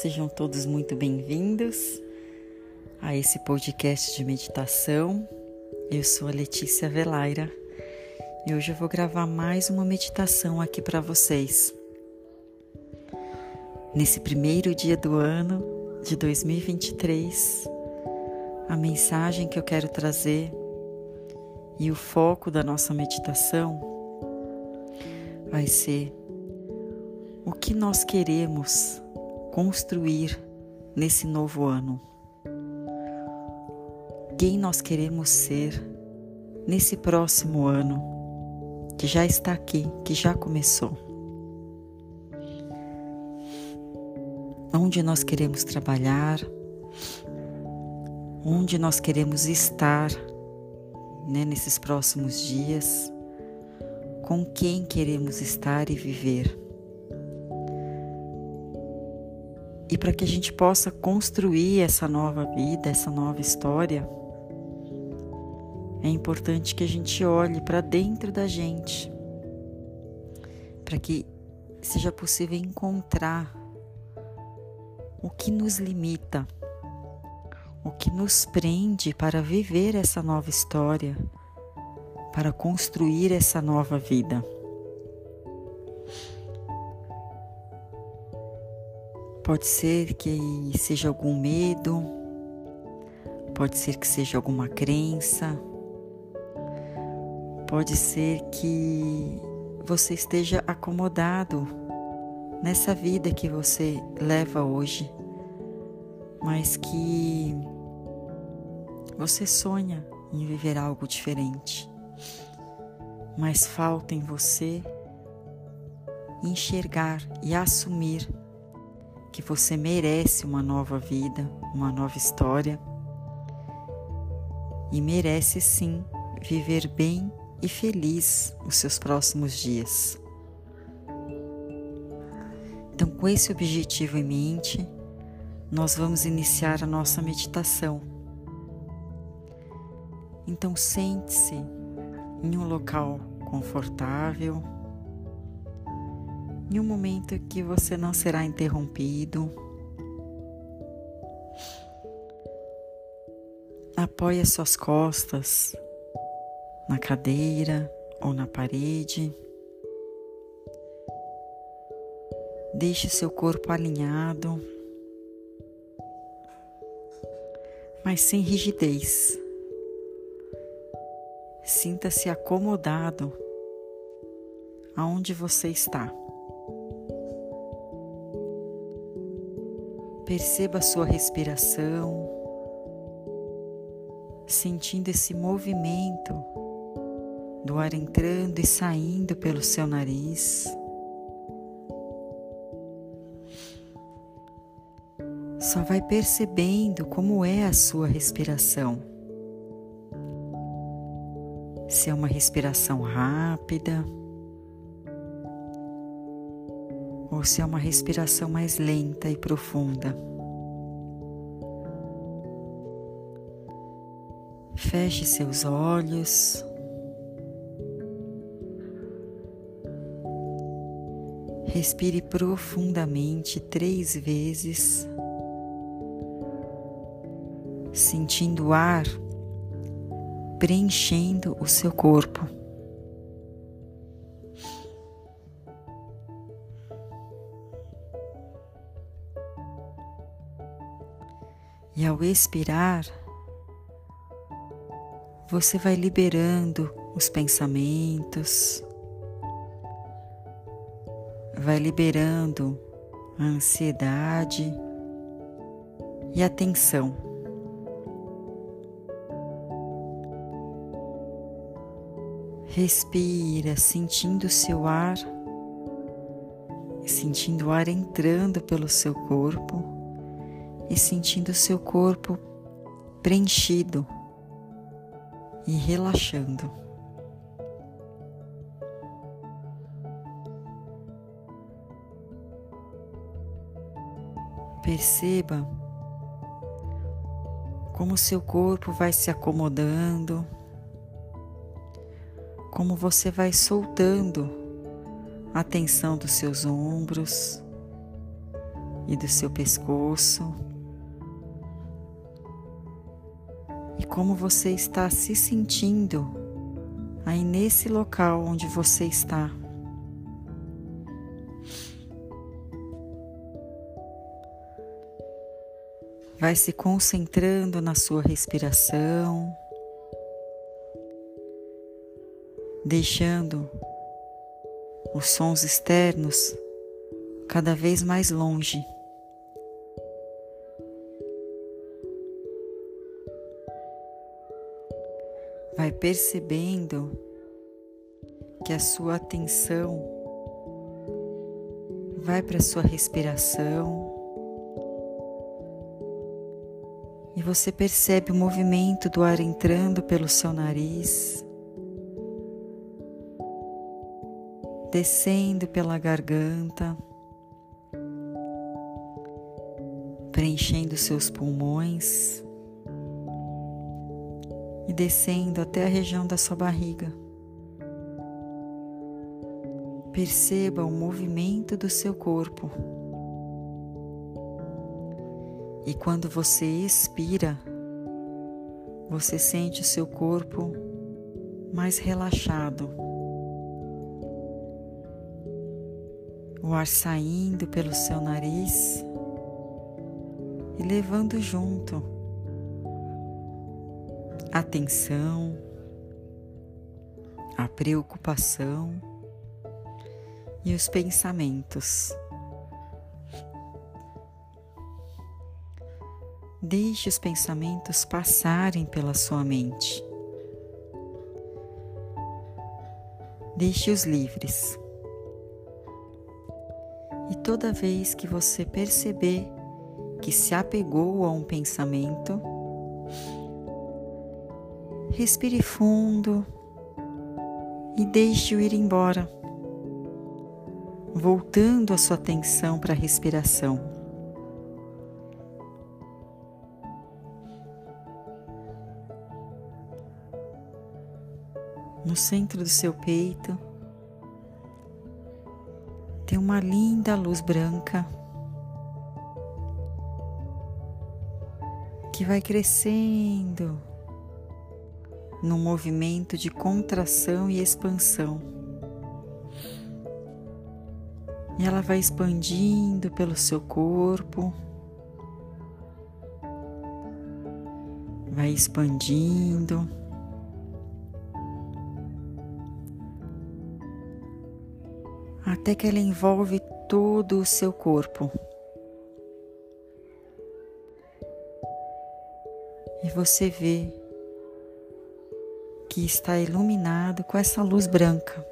sejam todos muito bem-vindos a esse podcast de meditação. Eu sou a Letícia Velaira e hoje eu vou gravar mais uma meditação aqui para vocês. Nesse primeiro dia do ano de 2023, a mensagem que eu quero trazer e o foco da nossa meditação vai ser o que nós queremos construir nesse novo ano. Quem nós queremos ser nesse próximo ano que já está aqui, que já começou. Onde nós queremos trabalhar, onde nós queremos estar né, nesses próximos dias, com quem queremos estar e viver. E para que a gente possa construir essa nova vida, essa nova história, é importante que a gente olhe para dentro da gente, para que seja possível encontrar o que nos limita, o que nos prende para viver essa nova história, para construir essa nova vida. Pode ser que seja algum medo, pode ser que seja alguma crença, pode ser que você esteja acomodado nessa vida que você leva hoje, mas que você sonha em viver algo diferente, mas falta em você enxergar e assumir que você merece uma nova vida, uma nova história e merece sim viver bem e feliz os seus próximos dias. Então, com esse objetivo em mente, nós vamos iniciar a nossa meditação. Então, sente-se em um local confortável em um momento que você não será interrompido. Apoie as suas costas na cadeira ou na parede. Deixe seu corpo alinhado, mas sem rigidez. Sinta-se acomodado aonde você está. Perceba a sua respiração, sentindo esse movimento do ar entrando e saindo pelo seu nariz. Só vai percebendo como é a sua respiração. Se é uma respiração rápida ou se é uma respiração mais lenta e profunda. Feche seus olhos. Respire profundamente três vezes, sentindo o ar preenchendo o seu corpo. Ao expirar, você vai liberando os pensamentos, vai liberando a ansiedade e a tensão. Respira, sentindo o seu ar, sentindo o ar entrando pelo seu corpo e sentindo seu corpo preenchido e relaxando. Perceba como seu corpo vai se acomodando, como você vai soltando a tensão dos seus ombros e do seu pescoço. Como você está se sentindo aí nesse local onde você está. Vai se concentrando na sua respiração, deixando os sons externos cada vez mais longe. Percebendo que a sua atenção vai para a sua respiração e você percebe o movimento do ar entrando pelo seu nariz, descendo pela garganta, preenchendo seus pulmões descendo até a região da sua barriga. Perceba o movimento do seu corpo. E quando você expira, você sente o seu corpo mais relaxado. O ar saindo pelo seu nariz e levando junto a tensão, a preocupação e os pensamentos. Deixe os pensamentos passarem pela sua mente. Deixe-os livres. E toda vez que você perceber que se apegou a um pensamento, respire fundo e deixe-o ir embora, voltando a sua atenção para a respiração. no centro do seu peito, tem uma linda luz branca que vai crescendo num movimento de contração e expansão. E ela vai expandindo pelo seu corpo, vai expandindo. até que ela envolve todo o seu corpo. E você vê que está iluminado com essa luz branca.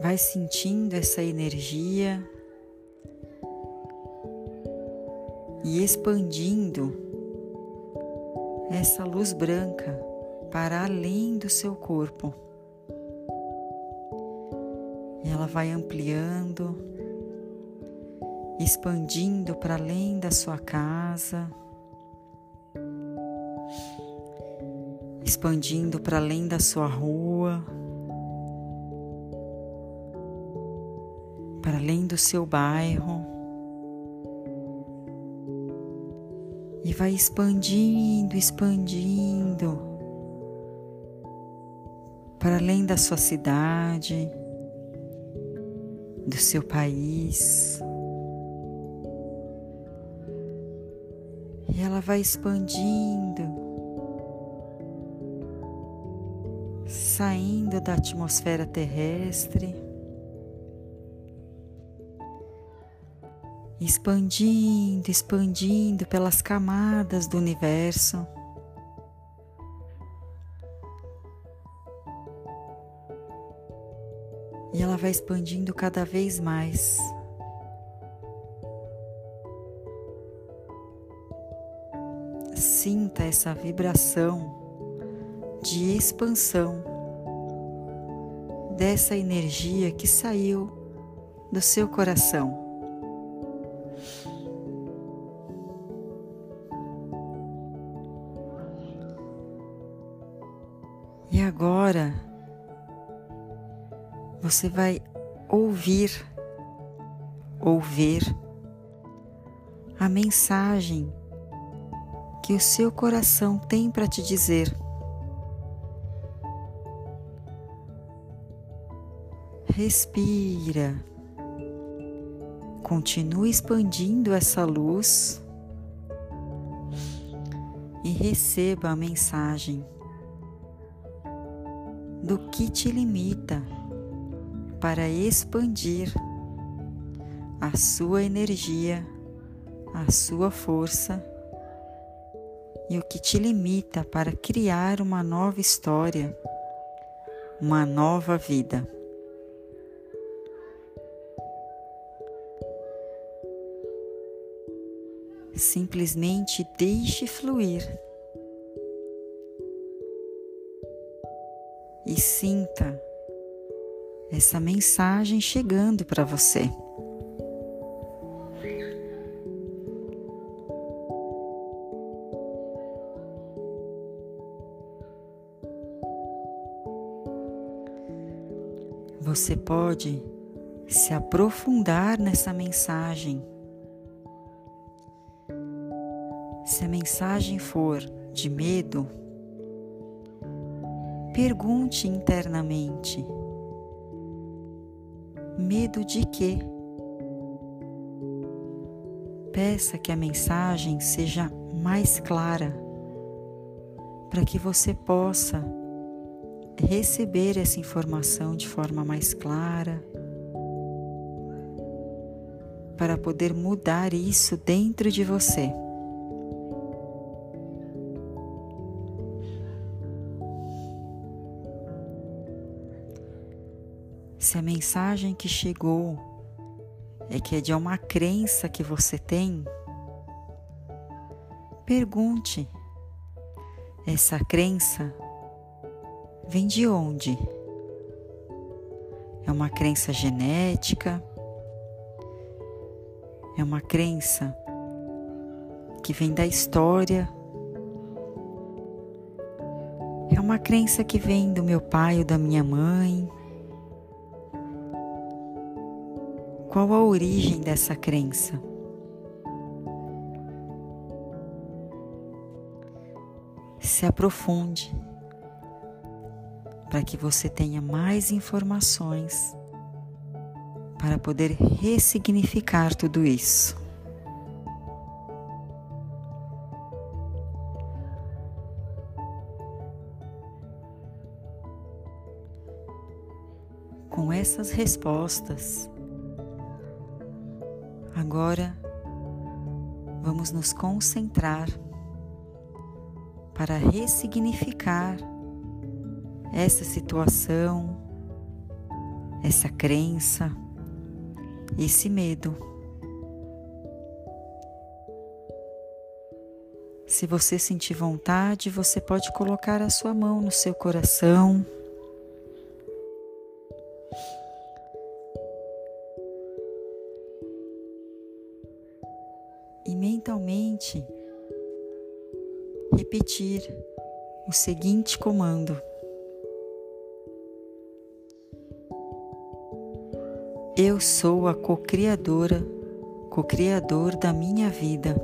Vai sentindo essa energia e expandindo essa luz branca para além do seu corpo. E ela vai ampliando, expandindo para além da sua casa, expandindo para além da sua rua, para além do seu bairro. e vai expandindo, expandindo para além da sua cidade, do seu país. Vai expandindo, saindo da atmosfera terrestre expandindo, expandindo pelas camadas do universo. E ela vai expandindo cada vez mais. Sinta essa vibração de expansão dessa energia que saiu do seu coração. agora você vai ouvir ou ver a mensagem que o seu coração tem para te dizer. Respira. Continue expandindo essa luz e receba a mensagem do que te limita para expandir a sua energia, a sua força e o que te limita para criar uma nova história, uma nova vida. Simplesmente deixe fluir e sinta essa mensagem chegando para você. Você pode se aprofundar nessa mensagem. Se a mensagem for de medo, pergunte internamente: medo de quê? Peça que a mensagem seja mais clara, para que você possa receber essa informação de forma mais clara, para poder mudar isso dentro de você. Se a mensagem que chegou é que é de uma crença que você tem, pergunte: essa crença vem de onde? É uma crença genética? É uma crença que vem da história? É uma crença que vem do meu pai ou da minha mãe? Qual a origem dessa crença? Se aprofunde para que você tenha mais informações para poder ressignificar tudo isso. Com essas respostas, Agora vamos nos concentrar para ressignificar essa situação, essa crença, esse medo. Se você sentir vontade, você pode colocar a sua mão no seu coração e mentalmente repetir o seguinte comando: Eu sou a co-criadora, co-criador da minha vida.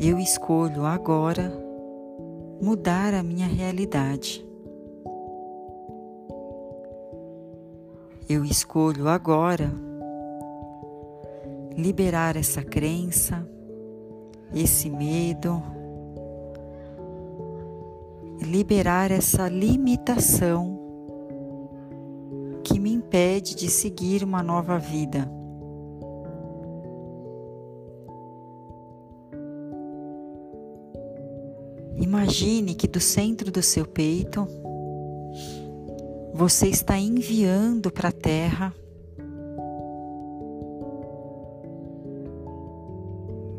Eu escolho agora mudar a minha realidade. Eu escolho agora liberar essa crença, esse medo, liberar essa limitação que me impede de seguir uma nova vida. Imagine que do centro do seu peito você está enviando para a Terra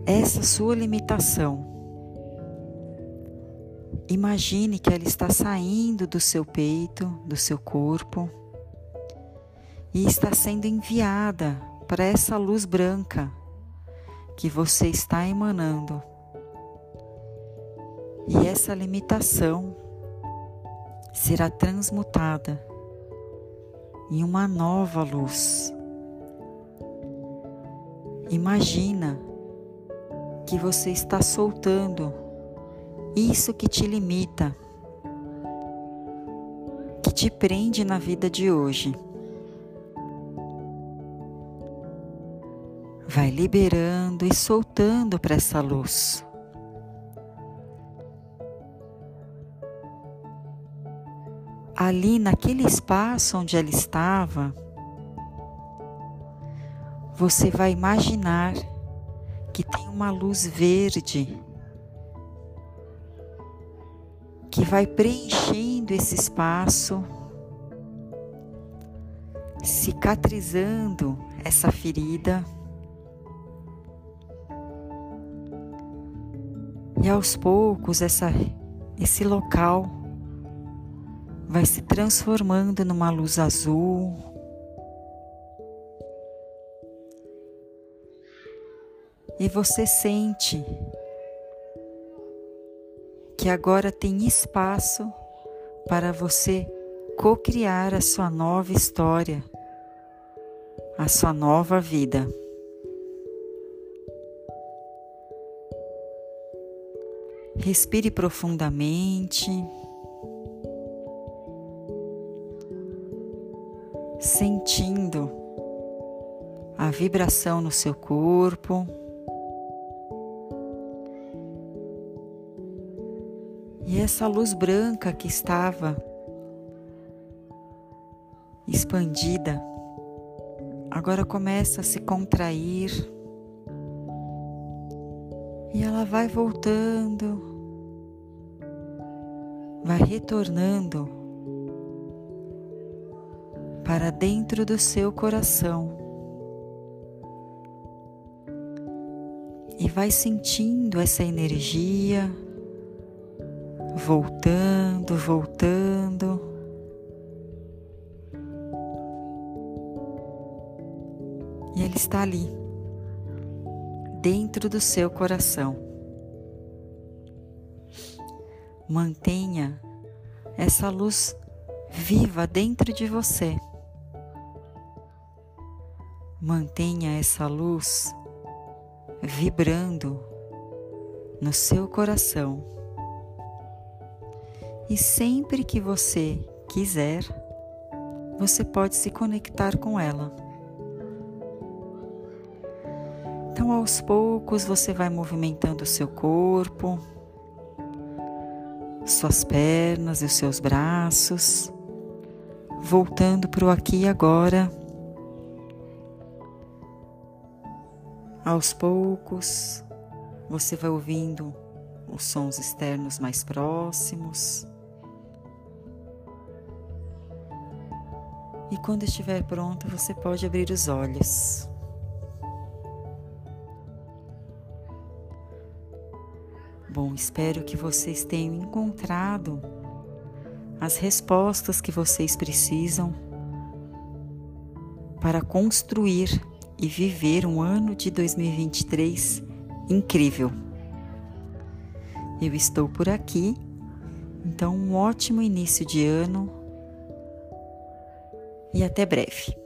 essa sua limitação. Imagine que ela está saindo do seu peito, do seu corpo, e está sendo enviada para essa luz branca que você está emanando. E essa limitação será transmutada em uma nova luz. Imagina que você está soltando isso que te limita, que te prende na vida de hoje. Vai liberando e soltando para essa luz. ali naquele espaço onde ela estava, você vai imaginar que tem uma luz verde que vai preenchendo esse espaço, cicatrizando essa ferida. E aos poucos essa, esse local vai se transformando numa luz azul. E você sente que agora tem espaço para você co-criar a sua nova história, a sua nova vida. Respire profundamente. sentindo a vibração no seu corpo. E essa luz branca que estava expandida, agora começa a se contrair. E ela vai voltando, vai retornando para dentro do seu coração e vai sentindo essa energia voltando, voltando. E ele está ali, dentro do seu coração. Mantenha essa luz viva dentro de você. Mantenha essa luz vibrando no seu coração. E sempre que você quiser, você pode se conectar com ela. Então, aos poucos, você vai movimentando o seu corpo, suas pernas e os seus braços, voltando para o aqui e agora Aos poucos, você vai ouvindo os sons externos mais próximos. E quando estiver pronto, você pode abrir os olhos. Bom, espero que vocês tenham encontrado as respostas que vocês precisam para construir e viver um ano de 2023 incrível. Eu estou por aqui, então um ótimo início de ano e até breve.